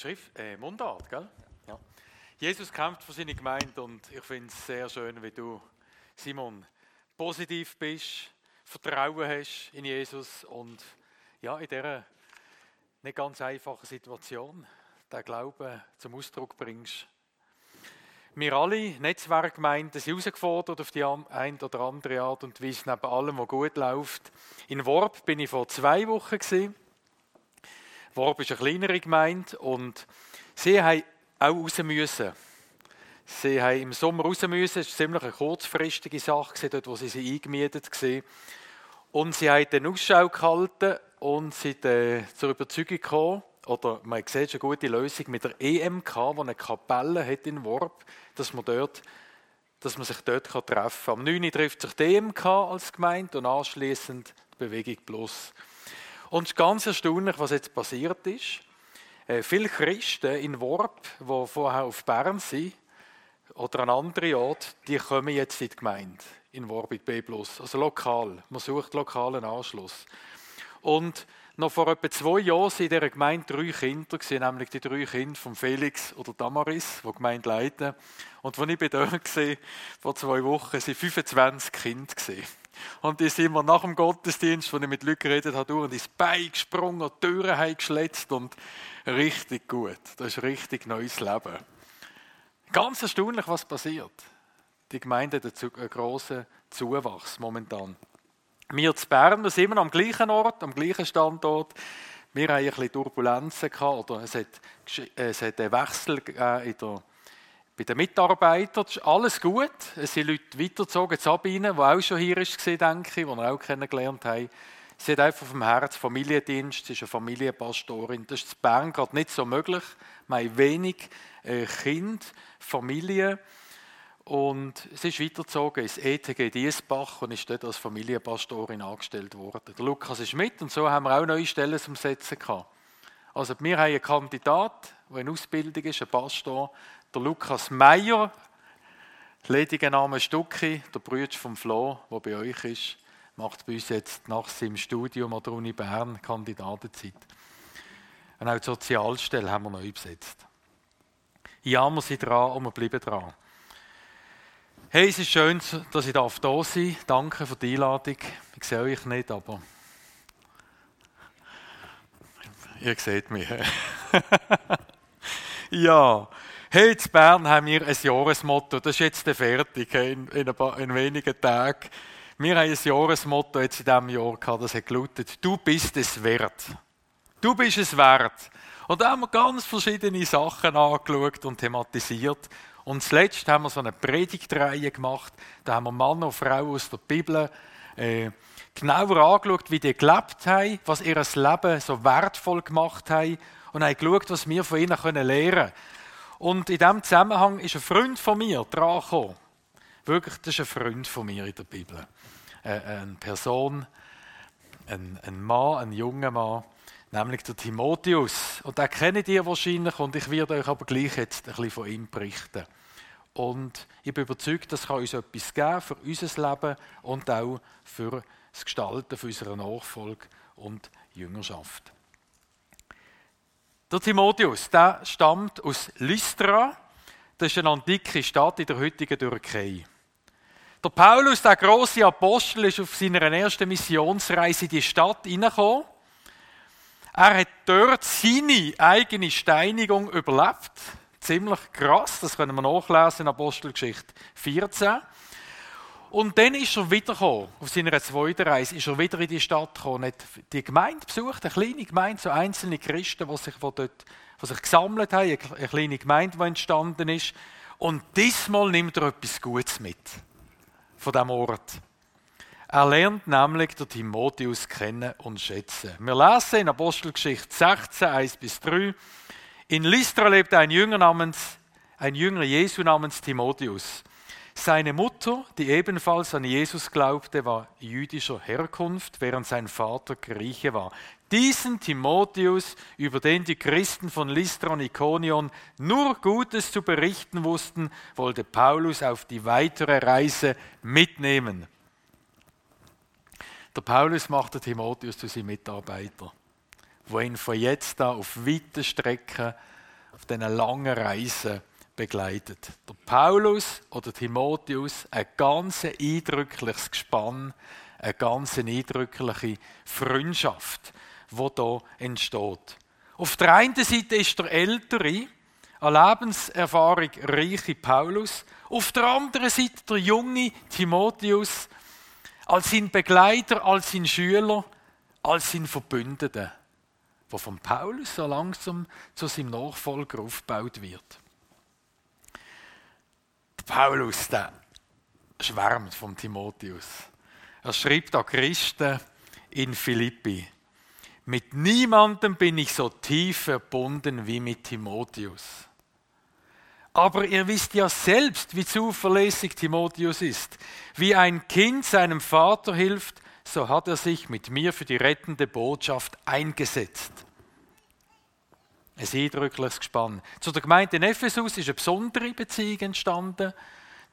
Schrift, äh, Mundart, gell? Ja. Jesus kämpft für seine Gemeinde und ich finde es sehr schön, wie du, Simon, positiv bist, Vertrauen hast in Jesus und ja, in dieser nicht ganz einfachen Situation den Glauben zum Ausdruck bringst. Wir alle, Netzwerkgemeinden, sind herausgefordert auf die eine oder andere Art und Weise, neben allem, was gut läuft. In Worp bin ich vor zwei Wochen. Gewesen. Worp ist eine kleinere Gemeinde und sie haben auch raus müssen. Sie haben im Sommer raus müssen, es war ziemlich eine kurzfristige Sache, dort wo sie eingemietet waren. Und sie haben den Ausschau gehalten und sind äh, zur Überzeugung gekommen, oder man sieht schon eine gute Lösung mit der EMK, die eine Kapelle hat in Worp, dass man, dort, dass man sich dort treffen kann. Am 9. trifft sich die EMK als Gemeinde und anschließend die Bewegung Plus. Und es ist ganz erstaunlich, was jetzt passiert ist. Äh, viele Christen in Worp, die vorher auf Bern sind, oder an anderen Ort, die kommen jetzt in die Gemeinde, in Worp, in B+. Also lokal. Man sucht lokalen Anschluss. Und noch vor etwa zwei Jahren waren in dieser Gemeinde drei Kinder, nämlich die drei Kinder von Felix oder Damaris, die die Gemeinde leiten. Und als ich dort war, vor zwei Wochen, waren 25 Kinder. Und die sind mir nach dem Gottesdienst, wo ich mit Leuten geredet habe, durch ins Bein gesprungen, die Türen haben geschletzt und richtig gut. Das ist richtig neues Leben. Ganz erstaunlich, was passiert. Die Gemeinde hat einen grossen Zuwachs momentan. Wir zu Bern, wir sind immer am gleichen Ort, am gleichen Standort. Wir hatten ein bisschen Turbulenzen gehabt, oder es hat, es hat einen Wechsel in der bei den Mitarbeitern ist alles gut. Es sind Leute weitergezogen, Sabine, die auch schon hier war, denke ich, die wir auch kennengelernt haben. Sie hat einfach vom Herz Familiendienst, sie ist eine Familienpastorin. Das ist in Bern gerade nicht so möglich. Wir haben wenig äh, Kind, Familie. Und sie ist weitergezogen ins ETG Diesbach und ist dort als Familienpastorin angestellt worden. Der Lukas ist mit und so haben wir auch neue Stellen zum Setzen gehabt. Also wir haben einen Kandidat, der in Ausbildung ist, ein Pastor, der Lukas Meyer, lediger Name Stucki, der Bruder vom Flo, der bei euch ist, macht bei uns jetzt nach seinem Studium an der Uni Bern Kandidatenzeit. Und auch die Sozialstelle haben wir neu besetzt. Ja, wir sind dran und wir bleiben dran. Hey, es ist schön, dass ich da sein darf. Danke für die Einladung. Ich sehe euch nicht, aber ihr seht mich. ja, Hey, in Bern haben wir ein Jahresmotto, das ist jetzt fertig, in, in, paar, in wenigen Tagen. Wir haben ein Jahresmotto jetzt in diesem Jahr gehabt, das hat gelautet, du bist es wert. Du bist es wert. Und da haben wir ganz verschiedene Sachen angeschaut und thematisiert. Und zuletzt haben wir so eine Predigtreihe gemacht. Da haben wir Mann und Frau aus der Bibel äh, genauer angeschaut, wie die gelebt haben, was ihr Leben so wertvoll gemacht haben und haben geschaut, was wir von ihnen lernen können. Und in diesem Zusammenhang ist ein Freund von mir dran gekommen. Wirklich, das ist ein Freund von mir in der Bibel. Äh, eine Person, ein, ein Mann, ein junger Mann, nämlich der Timotheus. Und den kennt ihr wahrscheinlich und ich werde euch aber gleich jetzt ein bisschen von ihm berichten. Und ich bin überzeugt, das kann uns etwas geben für unser Leben und auch für das Gestalten für unsere Nachfolge und Jüngerschaft. Der Timotheus, der stammt aus Lystra. Das ist eine antike Stadt in der heutigen Türkei. Der Paulus, der große Apostel, ist auf seiner ersten Missionsreise in die Stadt hineingekommen. Er hat dort seine eigene Steinigung überlebt. Ziemlich krass, das können wir nachlesen in Apostelgeschichte 14. Und dann ist er wiedergekommen, auf seiner zweiten Reise, ist er wieder in die Stadt gekommen, hat die Gemeinde besucht, eine kleine Gemeinde, so einzelne Christen, die sich, die dort, die sich gesammelt haben, eine kleine Gemeinde, die entstanden ist. Und diesmal nimmt er etwas Gutes mit von diesem Ort. Er lernt nämlich den Timotheus kennen und schätzen. Wir lesen in Apostelgeschichte 16, 1 bis 3. In Lystra lebte ein Jünger namens, ein Jünger Jesu namens Timotheus. Seine Mutter, die ebenfalls an Jesus glaubte, war jüdischer Herkunft, während sein Vater Grieche war. Diesen Timotheus, über den die Christen von Lystra und Ikonion nur Gutes zu berichten wussten, wollte Paulus auf die weitere Reise mitnehmen. Der Paulus machte Timotheus zu seinem Mitarbeiter, wo ihn von jetzt an auf weite Strecken auf diesen langen Reisen begleitet. Der Paulus oder Timotheus, ein ganz eindrückliches Gespann, eine ganz eindrückliche Freundschaft, die hier entsteht. Auf der einen Seite ist der ältere, an Lebenserfahrung reiche Paulus, auf der anderen Seite der junge Timotheus, als sein Begleiter, als sein Schüler, als sein Verbündeter, der von Paulus so langsam zu seinem Nachfolger aufgebaut wird. Paulus, der schwärmt von Timotheus. Er schreibt an Christen in Philippi. Mit niemandem bin ich so tief verbunden wie mit Timotheus. Aber ihr wisst ja selbst, wie zuverlässig Timotheus ist. Wie ein Kind seinem Vater hilft, so hat er sich mit mir für die rettende Botschaft eingesetzt. Ein eindrückliches Gespann. Zu der Gemeinde in Ephesus ist eine besondere Beziehung entstanden.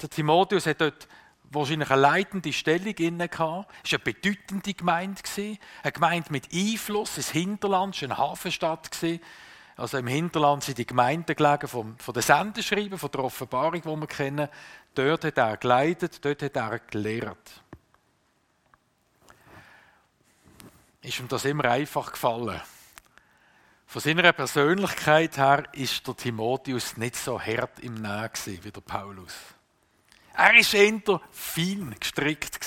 Der Timotheus hat dort wahrscheinlich eine leitende Stellung inne gehabt. Es war eine bedeutende Gemeinde. Eine Gemeinde mit Einfluss, ein Hinterland, war eine Hafenstadt. Also im Hinterland sind die Gemeinden gelegen vom, von den Sendeschreiben, von der Offenbarung, die wir kennen. Dort hat er geleitet, dort hat er gelehrt. Ist ihm das immer einfach gefallen? Von seiner Persönlichkeit her ist der Timotheus nicht so hart im Nähen wie der Paulus. Er war eher fein gestrickt.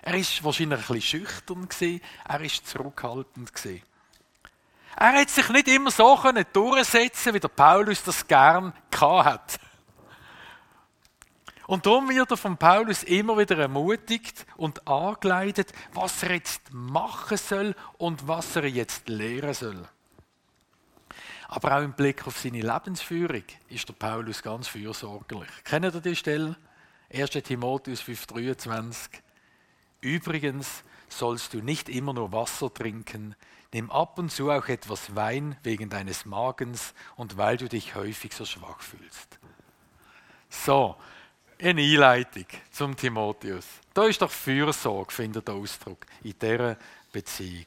Er war wahrscheinlich ein bisschen schüchtern. Er war zurückhaltend. Er hat sich nicht immer so durchsetzen wie der Paulus das gern hat. Und darum wird er von Paulus immer wieder ermutigt und angeleitet, was er jetzt machen soll und was er jetzt lehren soll. Aber auch im Blick auf seine Lebensführung ist der Paulus ganz fürsorglich. Kennt ihr die Stelle? 1. Timotheus 5,23. Übrigens sollst du nicht immer nur Wasser trinken, nimm ab und zu auch etwas Wein wegen deines Magens und weil du dich häufig so schwach fühlst. So, eine Einleitung zum Timotheus. Da ist doch Fürsorge, findet der Ausdruck, in dieser Beziehung.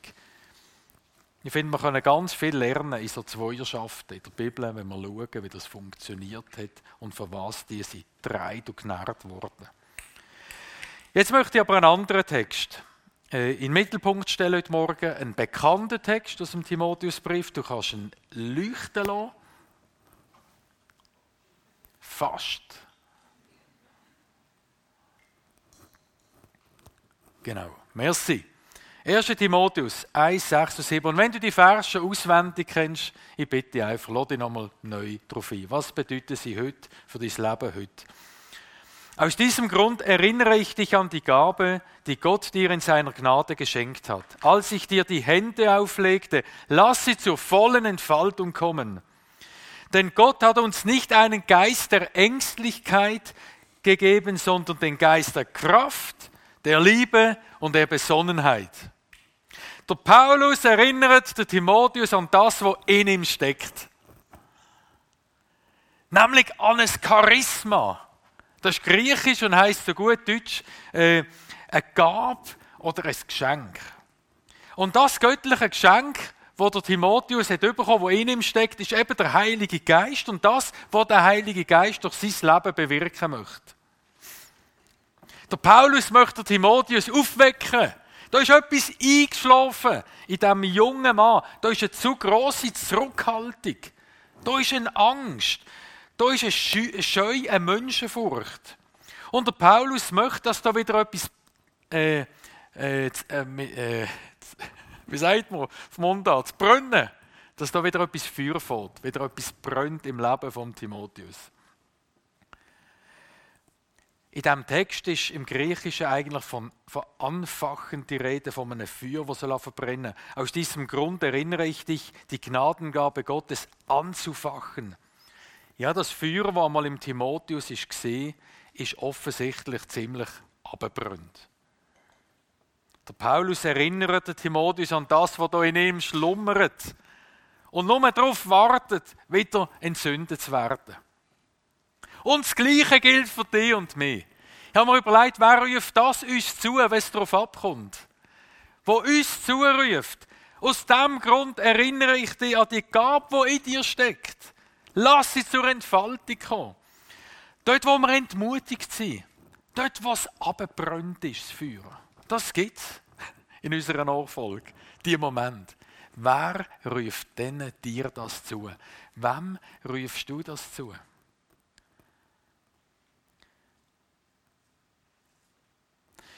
Ich finde, man kann ganz viel lernen in so Zweierschaften in der Bibel, wenn wir schauen, wie das funktioniert hat und von was die sind dreit und genährt worden. Jetzt möchte ich aber einen anderen Text äh, in den Mittelpunkt stellen heute Morgen. Einen bekannten Text aus dem Timotheusbrief. Du kannst ihn leuchten lassen. Fast. Genau. Merci. 1. Timotheus 1, 6 und 7. Und wenn du die Verse auswendig kennst, ich bitte einfach, lass dich nochmal neu drauf ein. Was bedeuten sie heute für dein Leben heute? Aus diesem Grund erinnere ich dich an die Gabe, die Gott dir in seiner Gnade geschenkt hat. Als ich dir die Hände auflegte, lass sie zur vollen Entfaltung kommen. Denn Gott hat uns nicht einen Geist der Ängstlichkeit gegeben, sondern den Geist der Kraft, der Liebe und der Besonnenheit. Der Paulus erinnert den Timotheus an das, was in ihm steckt. Nämlich an ein Charisma. Das ist griechisch und heißt so gut Deutsch äh, eine Gabe oder ein Geschenk. Und das göttliche Geschenk, wo der Timotheus hat bekommen, wo in ihm steckt, ist eben der Heilige Geist und das, was der Heilige Geist durch sein Leben bewirken möchte. Der Paulus möchte Timotheus aufwecken. Da ist etwas eingeschlafen in diesem jungen Mann. Da ist eine zu grosse Zurückhaltung. Da ist eine Angst. Da ist eine Scheu, eine Menschenfurcht. Und der Paulus möchte, dass da wieder etwas, äh, äh, äh, wie sagt man, vom Mundart, brennen. Dass da wieder etwas Feuer fährt, wieder etwas brennt im Leben von Timotheus. In diesem Text ist im Griechischen eigentlich von, von Anfachen die Rede, von einem Feuer, das soll verbrennen. Aus diesem Grund erinnere ich dich, die Gnadengabe Gottes anzufachen. Ja, das Feuer, das einmal im Timotheus gesehen, ist offensichtlich ziemlich abgebrannt. Der Paulus erinnert den Timotheus an das, was da in ihm schlummert und nur darauf wartet, wieder entzündet zu werden. Und das Gleiche gilt für dich und mich. Ich habe mir überlegt, wer ruft das uns zu, wenn es darauf abkommt? Wo uns zuruft. Aus diesem Grund erinnere ich dich an die Gabe, die in dir steckt. Lass sie zur Entfaltung kommen. Dort, wo wir entmutigt sind, dort, was abgebrannt ist, das Feuer, das gibt es in unserer Nachfolge, die Moment. Wer ruft denn dir das zu? Wem rufst du das zu?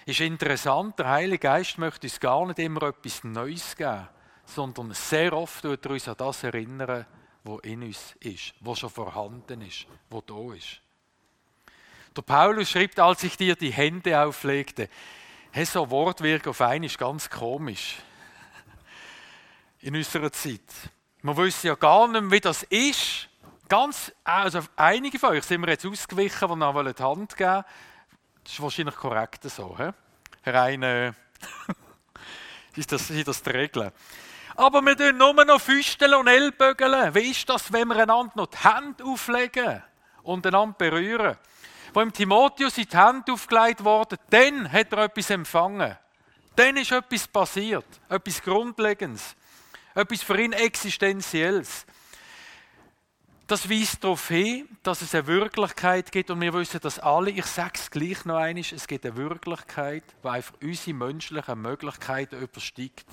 Ist interessant, der Heilige Geist möchte uns gar nicht immer etwas Neues geben, sondern sehr oft wird er uns an das erinnern, was in uns ist, was schon vorhanden ist, was da ist. Der Paulus schreibt, als ich dir die Hände auflegte, hey, so Wortwirk auf einen ist ganz komisch in unserer Zeit. Wir wissen ja gar nicht mehr, wie das ist. Ganz, also einige von euch sind mir jetzt ausgewichen, die noch die Hand geben. Das ist wahrscheinlich korrekt so. He? Rein äh, ist, das, ist das die Regel. Aber wir tun nur noch Füsteln und Ellbögeln. Wie ist das, wenn wir einander noch die Hände auflegen und einander berühren? Wo im Timotheus in die Hände aufgelegt wurde, dann hat er etwas empfangen. Dann ist etwas passiert, etwas Grundlegendes, etwas für ihn Existenzielles. Das weist darauf hin, dass es eine Wirklichkeit gibt und wir wissen das alle. Ich sage es gleich noch einmal, es gibt eine Wirklichkeit, die einfach unsere menschlichen Möglichkeiten übersteigt.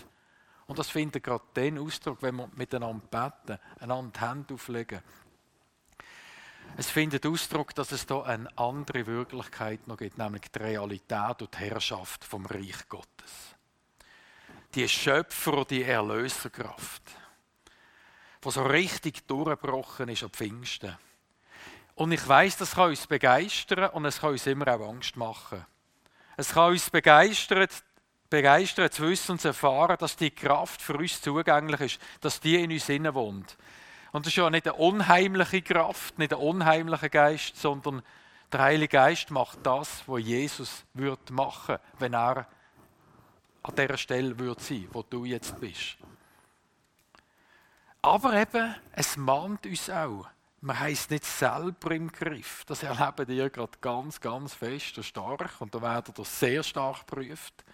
Und das findet gerade den Ausdruck, wenn wir miteinander beten, einander die Hände auflegen. Es findet Ausdruck, dass es da eine andere Wirklichkeit noch gibt, nämlich die Realität und die Herrschaft vom Reich Gottes. Die Schöpfer- und die Erlöserkraft, die so richtig durchgebrochen ist am Pfingsten. Und ich weiß, das kann uns begeistern und es kann uns immer auch Angst machen. Es kann uns begeistern, begeistern zu wissen und zu erfahren, dass die Kraft für uns zugänglich ist, dass die in uns innen wohnt. Und das ist ja nicht eine unheimliche Kraft, nicht ein unheimlicher Geist, sondern der Heilige Geist macht das, was Jesus würde machen, wenn er an der Stelle würde sein, wo du jetzt bist. Aber eben, es mahnt uns auch. Man heißt nicht selber im Griff. Das erleben ihr gerade ganz, ganz fest und stark. Und da werdet ihr sehr stark geprüft.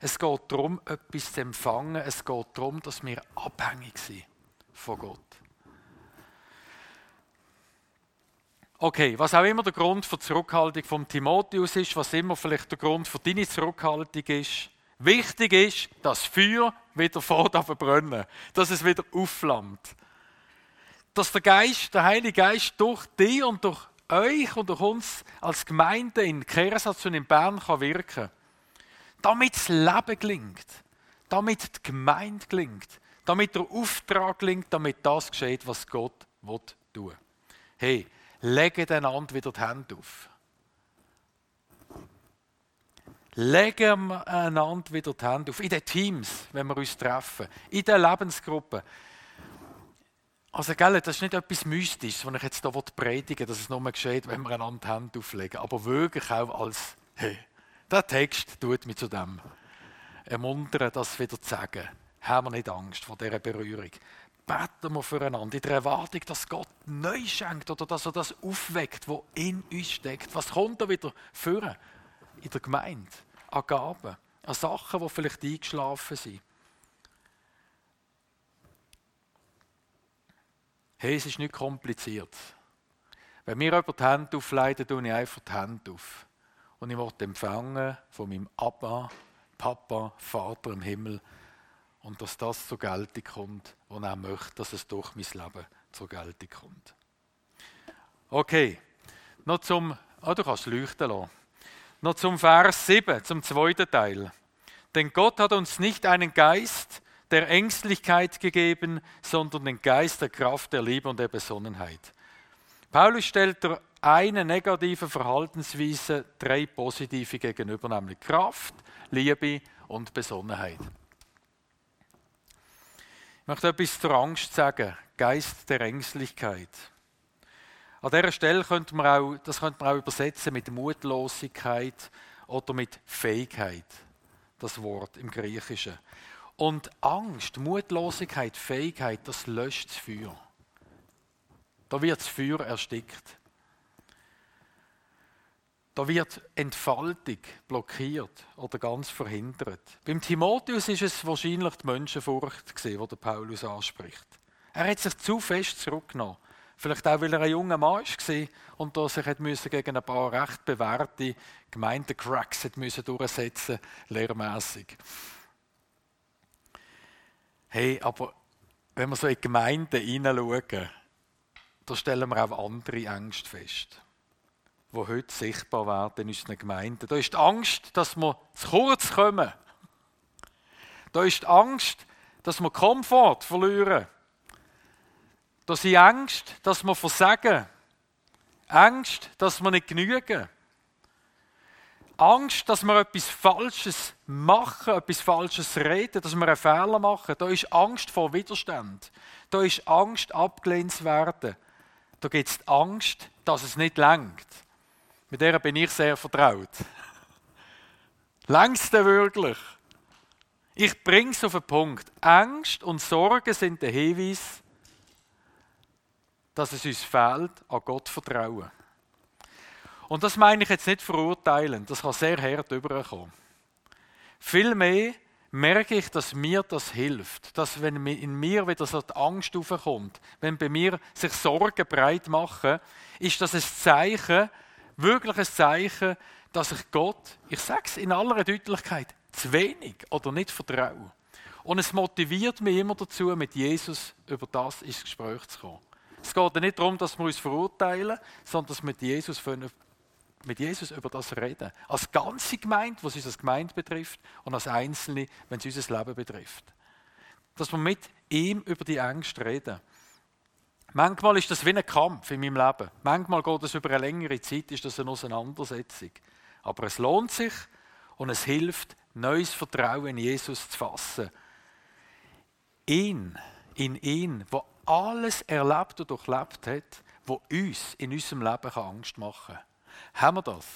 Es geht darum, etwas zu empfangen. Es geht darum, dass wir abhängig sind von Gott. Okay, was auch immer der Grund für die Zurückhaltung von Timotheus ist, was immer vielleicht der Grund für deine Zurückhaltung ist, wichtig ist, dass Feuer wieder fortdauert brennen, dass es wieder aufflammt. Dass der Geist, der Heilige Geist durch dich und durch euch und durch uns als Gemeinde in Kehrsatz und in Bern kann wirken damit das Leben gelingt, damit die Gemeinde gelingt, damit der Auftrag gelingt, damit das geschieht, was Gott will tun. Hey, lege einander wieder die Hände auf. Legen wir einander wieder die Hände auf. In den Teams, wenn wir uns treffen. In den Lebensgruppen. Also, gell, das ist nicht etwas Mystisches, was ich jetzt hier predige, dass es nur geschieht, wenn wir einander die Hände auflegen. Aber wirklich auch als, hey, der Text tut mich zu dem ermuntern, das wieder zu sagen. Haben wir nicht Angst vor dieser Berührung beten wir füreinander in der Erwartung, dass Gott neu schenkt oder dass er das aufweckt, was in uns steckt. Was kommt da wieder führen in der Gemeinde? An Gaben, an Sachen, die vielleicht eingeschlafen sind. Hey, es ist nicht kompliziert. Wenn mir jemand die Hände aufleitet, tue ich einfach die Hände auf. Und ich werde empfangen von meinem Abba, Papa, Vater im Himmel und dass das zur Geltung kommt, was er möchte, dass es durch mein Leben zur Geltung kommt. Okay, noch zum, oh, du kannst leuchten lassen. Noch zum Vers 7, zum zweiten Teil. Denn Gott hat uns nicht einen Geist der Ängstlichkeit gegeben, sondern den Geist der Kraft, der Liebe und der Besonnenheit. Paulus stellt der eine negative Verhaltensweise drei positive gegenüber, nämlich Kraft, Liebe und Besonnenheit. Ich möchte etwas zur Angst sagen, Geist der Ängstlichkeit. An dieser Stelle könnte man auch, das könnte man auch übersetzen mit Mutlosigkeit oder mit Fähigkeit, das Wort im Griechischen. Und Angst, Mutlosigkeit, Fähigkeit, das löscht das Feuer. Da wird das Feuer erstickt. Da wird Entfaltung blockiert oder ganz verhindert. Beim Timotheus ist es wahrscheinlich die Menschenfurcht die Paulus anspricht. Er hat sich zu fest zurückgenommen. Vielleicht auch, weil er ein junger Mann war und sich gegen ein paar recht bewährte Gemeindecracks durchsetzen lehrmässig. Hey, aber wenn wir so in die Gemeinden hineinschauen, da stellen wir auch andere Ängste fest, die heute sichtbar werden in unseren Gemeinden. Da ist die Angst, dass wir zu kurz kommen. Da ist die Angst, dass wir Komfort verlieren. Da sind Ängste, dass wir versagen. Angst, dass wir nicht genügen. Angst, dass wir etwas Falsches machen, etwas Falsches reden, dass wir einen Fehler machen. Da ist Angst vor Widerstand. Da ist Angst, abgelehnt zu werden. Da gibt es Angst, dass es nicht langt. Mit der bin ich sehr vertraut. Längst wirklich? Ich bringe es auf den Punkt. Angst und Sorge sind der Hinweis, dass es uns fehlt an Gott vertrauen. Und das meine ich jetzt nicht verurteilen, das kann sehr hart überkommen. Vielmehr merke ich, dass mir das hilft, dass wenn in mir wieder so die Angst aufkommt, wenn bei mir sich Sorgen breit machen, ist das ein Zeichen, wirklich ein Zeichen, dass ich Gott, ich sage es in aller Deutlichkeit, zu wenig oder nicht vertraue. Und es motiviert mich immer dazu, mit Jesus über das ins Gespräch zu kommen. Es geht nicht darum, dass wir uns verurteilen, sondern dass wir mit Jesus, mit Jesus über das reden. Als ganze Gemeinde, was uns als Gemeinde betrifft, und als Einzelne, wenn es unser Leben betrifft. Dass wir mit ihm über die Ängste reden. Manchmal ist das wie ein Kampf in meinem Leben. Manchmal geht es über eine längere Zeit, ist das eine Auseinandersetzung. Aber es lohnt sich und es hilft, neues Vertrauen in Jesus zu fassen. Ihn, in ihn, wo alles erlebt und durchlebt hat, wo uns in unserem Leben Angst machen kann. Haben wir das?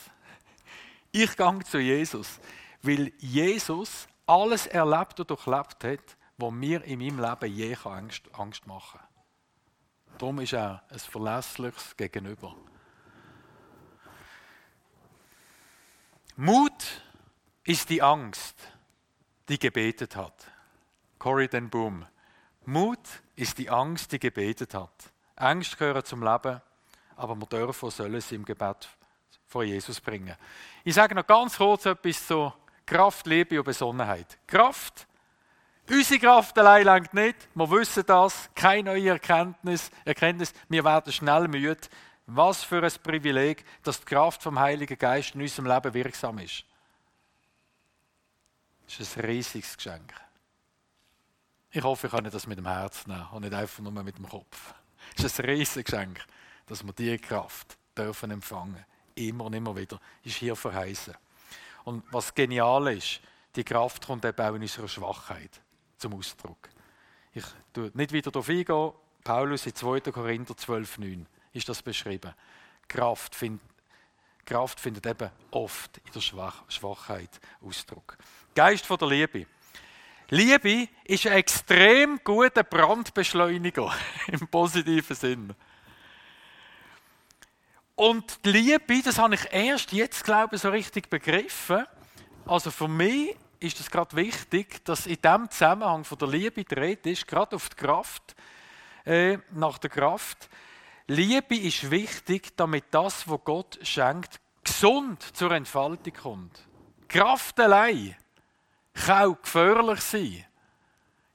Ich gehe zu Jesus, weil Jesus alles erlebt und durchlebt hat, was mir in meinem Leben je Angst, machen kann. Darum ist er ein verlässliches Gegenüber. Mut ist die Angst, die gebetet hat. Corrie den Boom. Mut ist die Angst, die gebetet hat. Angst gehört zum Leben, aber wir dürfen und sollen sie im Gebet vor Jesus bringen. Ich sage noch ganz kurz etwas zu Kraft, Liebe und Besonnenheit. Kraft, unsere Kraft allein langt nicht. Wir wissen das. Keine neue Erkenntnis. Erkenntnis. Wir werden schnell müde. Was für ein Privileg, dass die Kraft vom Heiligen Geist in unserem Leben wirksam ist. Das ist ein riesiges Geschenk. Ich hoffe, ich kann das mit dem Herz nehmen und nicht einfach nur mit dem Kopf. Es ist ein riesiges Geschenk, dass wir diese Kraft dürfen empfangen. Immer und immer wieder. Ist hier verheißen. Und was genial ist, die Kraft kommt eben auch in unserer Schwachheit zum Ausdruck. Ich tue nicht wieder darauf eingehen. Paulus in 2. Korinther 12,9 ist das beschrieben. Kraft, find, Kraft findet eben oft in der Schwach, Schwachheit Ausdruck. Geist von der Liebe. Liebe ist ein extrem guter Brandbeschleuniger im positiven Sinn. Und die Liebe, das habe ich erst jetzt, glaube ich, so richtig begriffen. Also für mich ist es gerade wichtig, dass in dem Zusammenhang von der Liebe dreht ist, gerade auf die Kraft, äh, nach der Kraft. Liebe ist wichtig, damit das, was Gott schenkt, gesund zur Entfaltung kommt. Kraft allein kann auch gefährlich sein.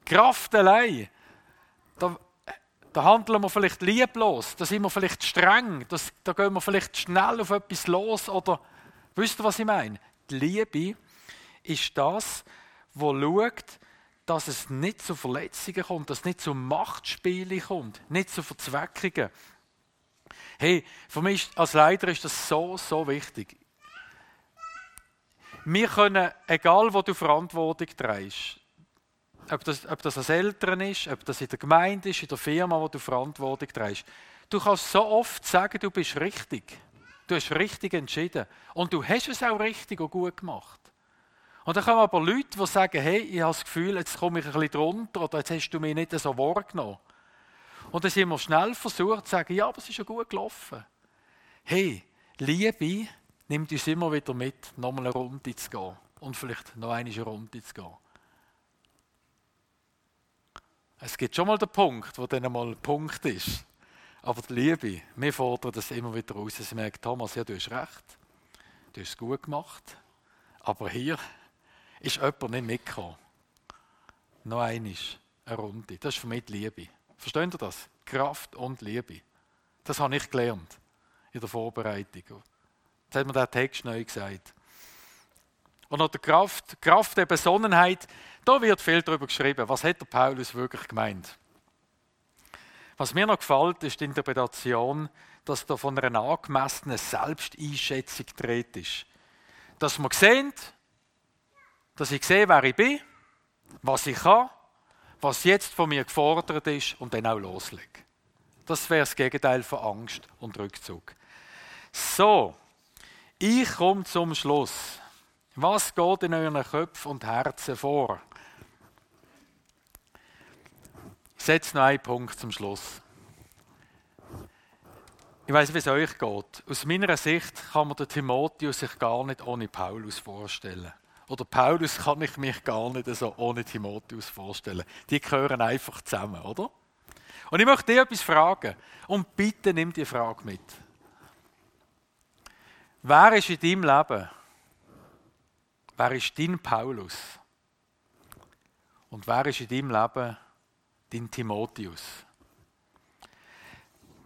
Kraft allein, da, da handeln wir vielleicht lieblos, da sind wir vielleicht streng, das, da gehen wir vielleicht schnell auf etwas los oder wisst ihr, was ich meine? Die Liebe ist das, wo schaut, dass es nicht zu Verletzungen kommt, dass es nicht zu Machtspielen kommt, nicht zu Verzweckungen. Hey, für mich als Leiter ist das so, so wichtig. Wir können, egal wo du Verantwortung trägst, ob das, ob das als Eltern ist, ob das in der Gemeinde ist, in der Firma, wo du Verantwortung trägst, du kannst so oft sagen, du bist richtig. Du hast richtig entschieden. Und du hast es auch richtig und gut gemacht. Und dann kommen aber Leute, die sagen, hey, ich habe das Gefühl, jetzt komme ich ein bisschen drunter oder jetzt hast du mich nicht so wahrgenommen. Und dann sind wir schnell versucht zu sagen, ja, aber es ist ja gut gelaufen. Hey, Liebe nimmt uns immer wieder mit, nochmal eine Runde zu gehen. Und vielleicht noch eine Runde zu gehen. Es gibt schon mal den Punkt, wo dann mal ein Punkt ist. Aber die Liebe, wir fordern das immer wieder raus. Sie merken, Thomas, ja, du hast recht. Du hast es gut gemacht. Aber hier ist jemand nicht mitgekommen. Noch einmal eine Runde. Das ist für mich die Liebe. Versteht ihr das? Kraft und Liebe. Das habe ich gelernt in der Vorbereitung. Jetzt hat mir der Text neu gesagt. Und noch die Kraft, Kraft der Besonnenheit, da wird viel darüber geschrieben. Was hat der Paulus wirklich gemeint? Was mir noch gefällt, ist die Interpretation, dass da von einer angemessenen Selbsteinschätzung gedreht ist. Dass man sehen, dass ich sehe, wer ich bin, was ich kann, was jetzt von mir gefordert ist und dann auch loslege. Das wäre das Gegenteil von Angst und Rückzug. So, ich komme zum Schluss. Was geht in euren Köpfen und Herzen vor? Ich setze noch einen Punkt zum Schluss. Ich weiß, wie es euch geht. Aus meiner Sicht kann man den Timotheus sich gar nicht ohne Paulus vorstellen. Oder Paulus kann ich mich gar nicht so ohne Timotheus vorstellen. Die gehören einfach zusammen, oder? Und ich möchte dir etwas fragen. Und bitte nimm die Frage mit. Wer ist in deinem Leben? Wer ist dein Paulus? Und wer ist in deinem Leben dein Timotheus?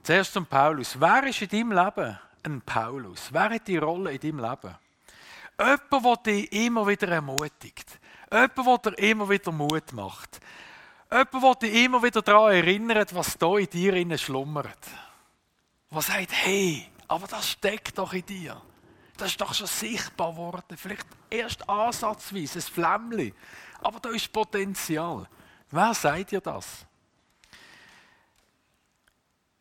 Zuerst zum Paulus. Wer ist in deinem Leben ein Paulus? Wer hat die Rolle in deinem Leben? Jemand, der dich immer wieder ermutigt. Jemand, der dir immer wieder Mut macht. Jemand, der dich immer wieder daran erinnert, was da in dir schlummert. Was sagt, hey, aber das steckt doch in dir. Das ist doch schon sichtbar geworden. Vielleicht erst ansatzweise, ein Flämmchen. Aber da ist Potenzial. Wer sagt dir das?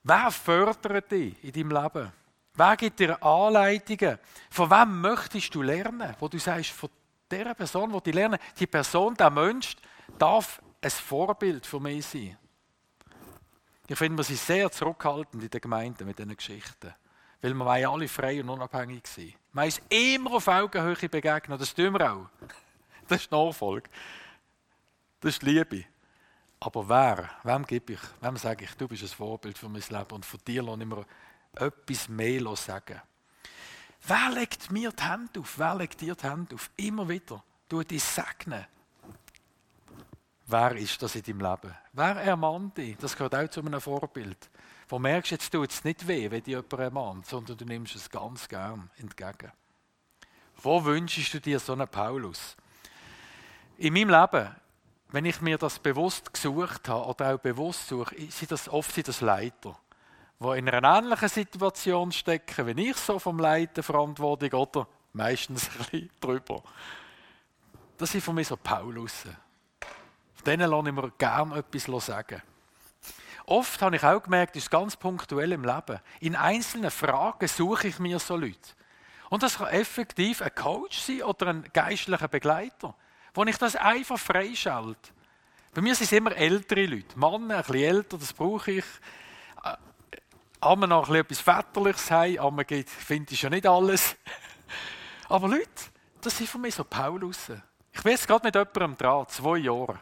Wer fördert dich in deinem Leben? Wer gibt dir Anleitungen? Von wem möchtest du lernen? Wo du sagst, von der Person, die lernen, die Person, der Mensch, darf ein Vorbild für mich sein. Ich finde, wir sind sehr zurückhaltend in der Gemeinde mit diesen Geschichten. Weil wir wollen alle frei und unabhängig sein. Wir uns immer auf Augenhöhe begegnen. Das tun wir auch. Das ist Nachfolge. Das ist Liebe. Aber wer, wem gebe ich, wem sage ich, du bist ein Vorbild für mein Leben und von dir lasse ich mir etwas mehr sagen. Wer legt mir die Hand auf? Wer legt dir die Hand auf? Immer wieder. Du dich segnen. Wer ist das in deinem Leben? Wer ermahnt dich? Das gehört auch zu einem Vorbild. Wo merkst du, jetzt tut es nicht weh, wenn dich jemand ermahnt, sondern du nimmst es ganz gern entgegen. Wo wünschst du dir so einen Paulus? In meinem Leben wenn ich mir das bewusst gesucht habe oder auch bewusst suche, sind das oft sind das Leiter, die in einer ähnlichen Situation stecken, wenn ich so vom Leiten Verantwortung oder meistens ein bisschen drüber. Das sind für mich so Paulussen. Von denen lasse ich mir gerne etwas sagen. Oft habe ich auch gemerkt, ist ganz punktuell im Leben. In einzelnen Fragen suche ich mir so Leute. Und das kann effektiv ein Coach sein oder ein geistlicher Begleiter wo ich das einfach freischalte. Bei mir sind es immer ältere Leute. Männer, ein bisschen älter, das brauche ich. Äh, einmal noch etwas Väterliches haben, einmal finde ich schon nicht alles. Aber Leute, das sind für mich so Paulus. Ich bin jetzt gerade mit jemandem dran, zwei Jahre.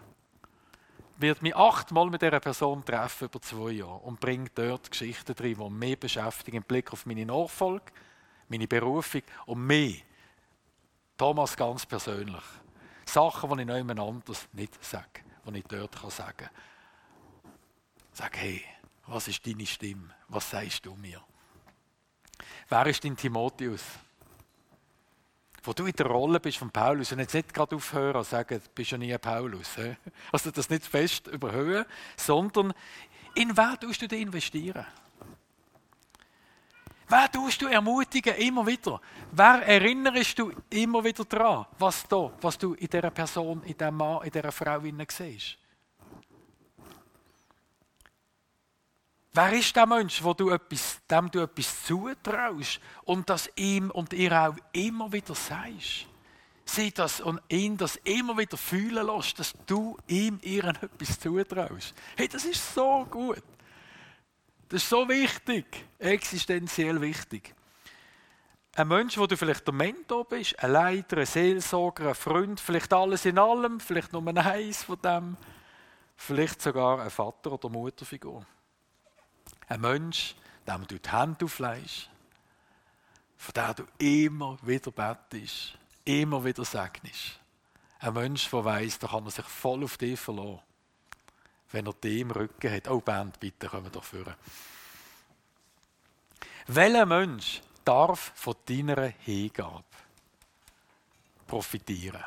Wird mich achtmal mit dieser Person treffen über zwei Jahre und bringt dort Geschichten drin, die mich beschäftigen, im Blick auf meine Nachfolge, meine Berufung und mich. Thomas ganz persönlich. Sachen, die ich niemand anders nicht sage, die ich dort sagen kann. Sag, hey, was ist deine Stimme? Was sagst du mir? Wer ist dein Timotheus? Wo du in der Rolle bist von Paulus und jetzt nicht gerade aufhören und sagen, du bist ja nie Paulus. Also das nicht fest überhöhen, sondern in wer tust du investieren? Wer tust du ermutigen immer wieder? Wer erinnerst du immer wieder daran, was, da, was du in dieser Person, in diesem Mann, in dieser Frau siehst? Wer ist der Mensch, wo du etwas, dem du etwas zutraust und das ihm und ihr auch immer wieder sagst? Sie das und ihn das immer wieder fühlen lässt, dass du ihm, ihren etwas zutraust. Hey, das ist so gut. Das ist so wichtig, existenziell wichtig. Ein Mensch, wo du vielleicht der Mentor bist, ein Leiter, ein Seelsorger, ein Freund, vielleicht alles in allem, vielleicht nur eins von dem, vielleicht sogar ein Vater- oder Mutterfigur. Ein Mensch, dem du die Hände auflegst, von dem du immer wieder bettest, immer wieder segnest. Ein Mensch, der weiss, da kann er sich voll auf dich verlassen, wenn er dich im Rücken hat. Oh, Band, bitte, kommen wir doch führen. Welcher Mensch darf von deiner Hingabe profitieren?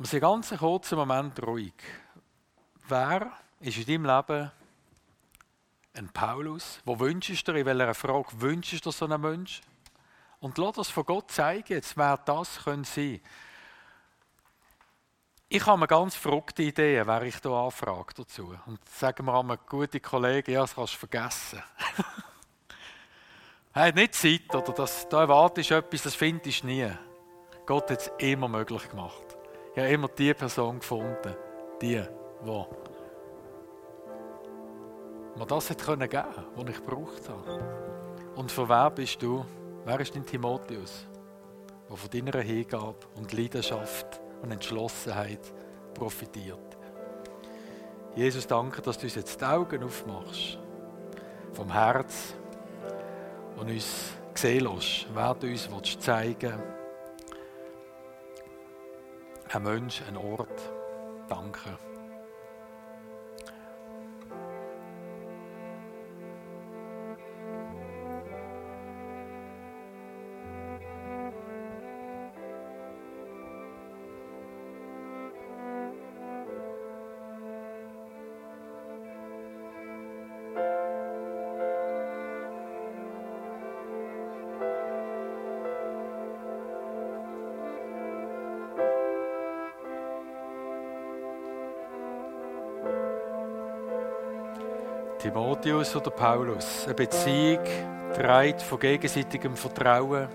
Wir sind ganz einen kurzen Moment ruhig. Wer ist in deinem Leben ein Paulus? Wo wünschst du dir, in welcher Frage wünschst du so einen Mensch? Und lass das von Gott zeigen, jetzt, wer das können sein Ich habe eine ganz verrückte Idee, wer ich hier anfrage dazu. Und sagen wir einmal, gute Kollegen, ja, das kannst du vergessen. er hat nicht Zeit, oder das, da erwartest du etwas, das findest du nie. Gott hat es immer möglich gemacht. Ich habe immer die Person gefunden, die, die mir das hat geben, was ich gebraucht habe. Und von wer bist du? Wer ist dein Timotheus, der von deiner Hingabe und Leidenschaft und Entschlossenheit profitiert? Jesus, danke, dass du uns jetzt die Augen aufmachst, vom Herz und uns sehen lässt, wer du uns zeigen willst ein Mensch, ein Ort. Danke. Timotheus oder Paulus. Eine Beziehung trägt von gegenseitigem Vertrauen,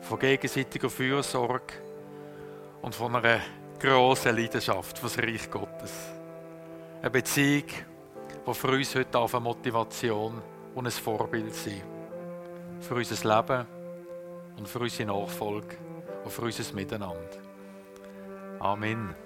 von gegenseitiger Fürsorge und von einer grossen Leidenschaft für das Reich Gottes. Eine Beziehung, die für uns heute eine Motivation und ein Vorbild sein. Für unser Leben und für unsere Nachfolge und für unser Miteinander. Amen.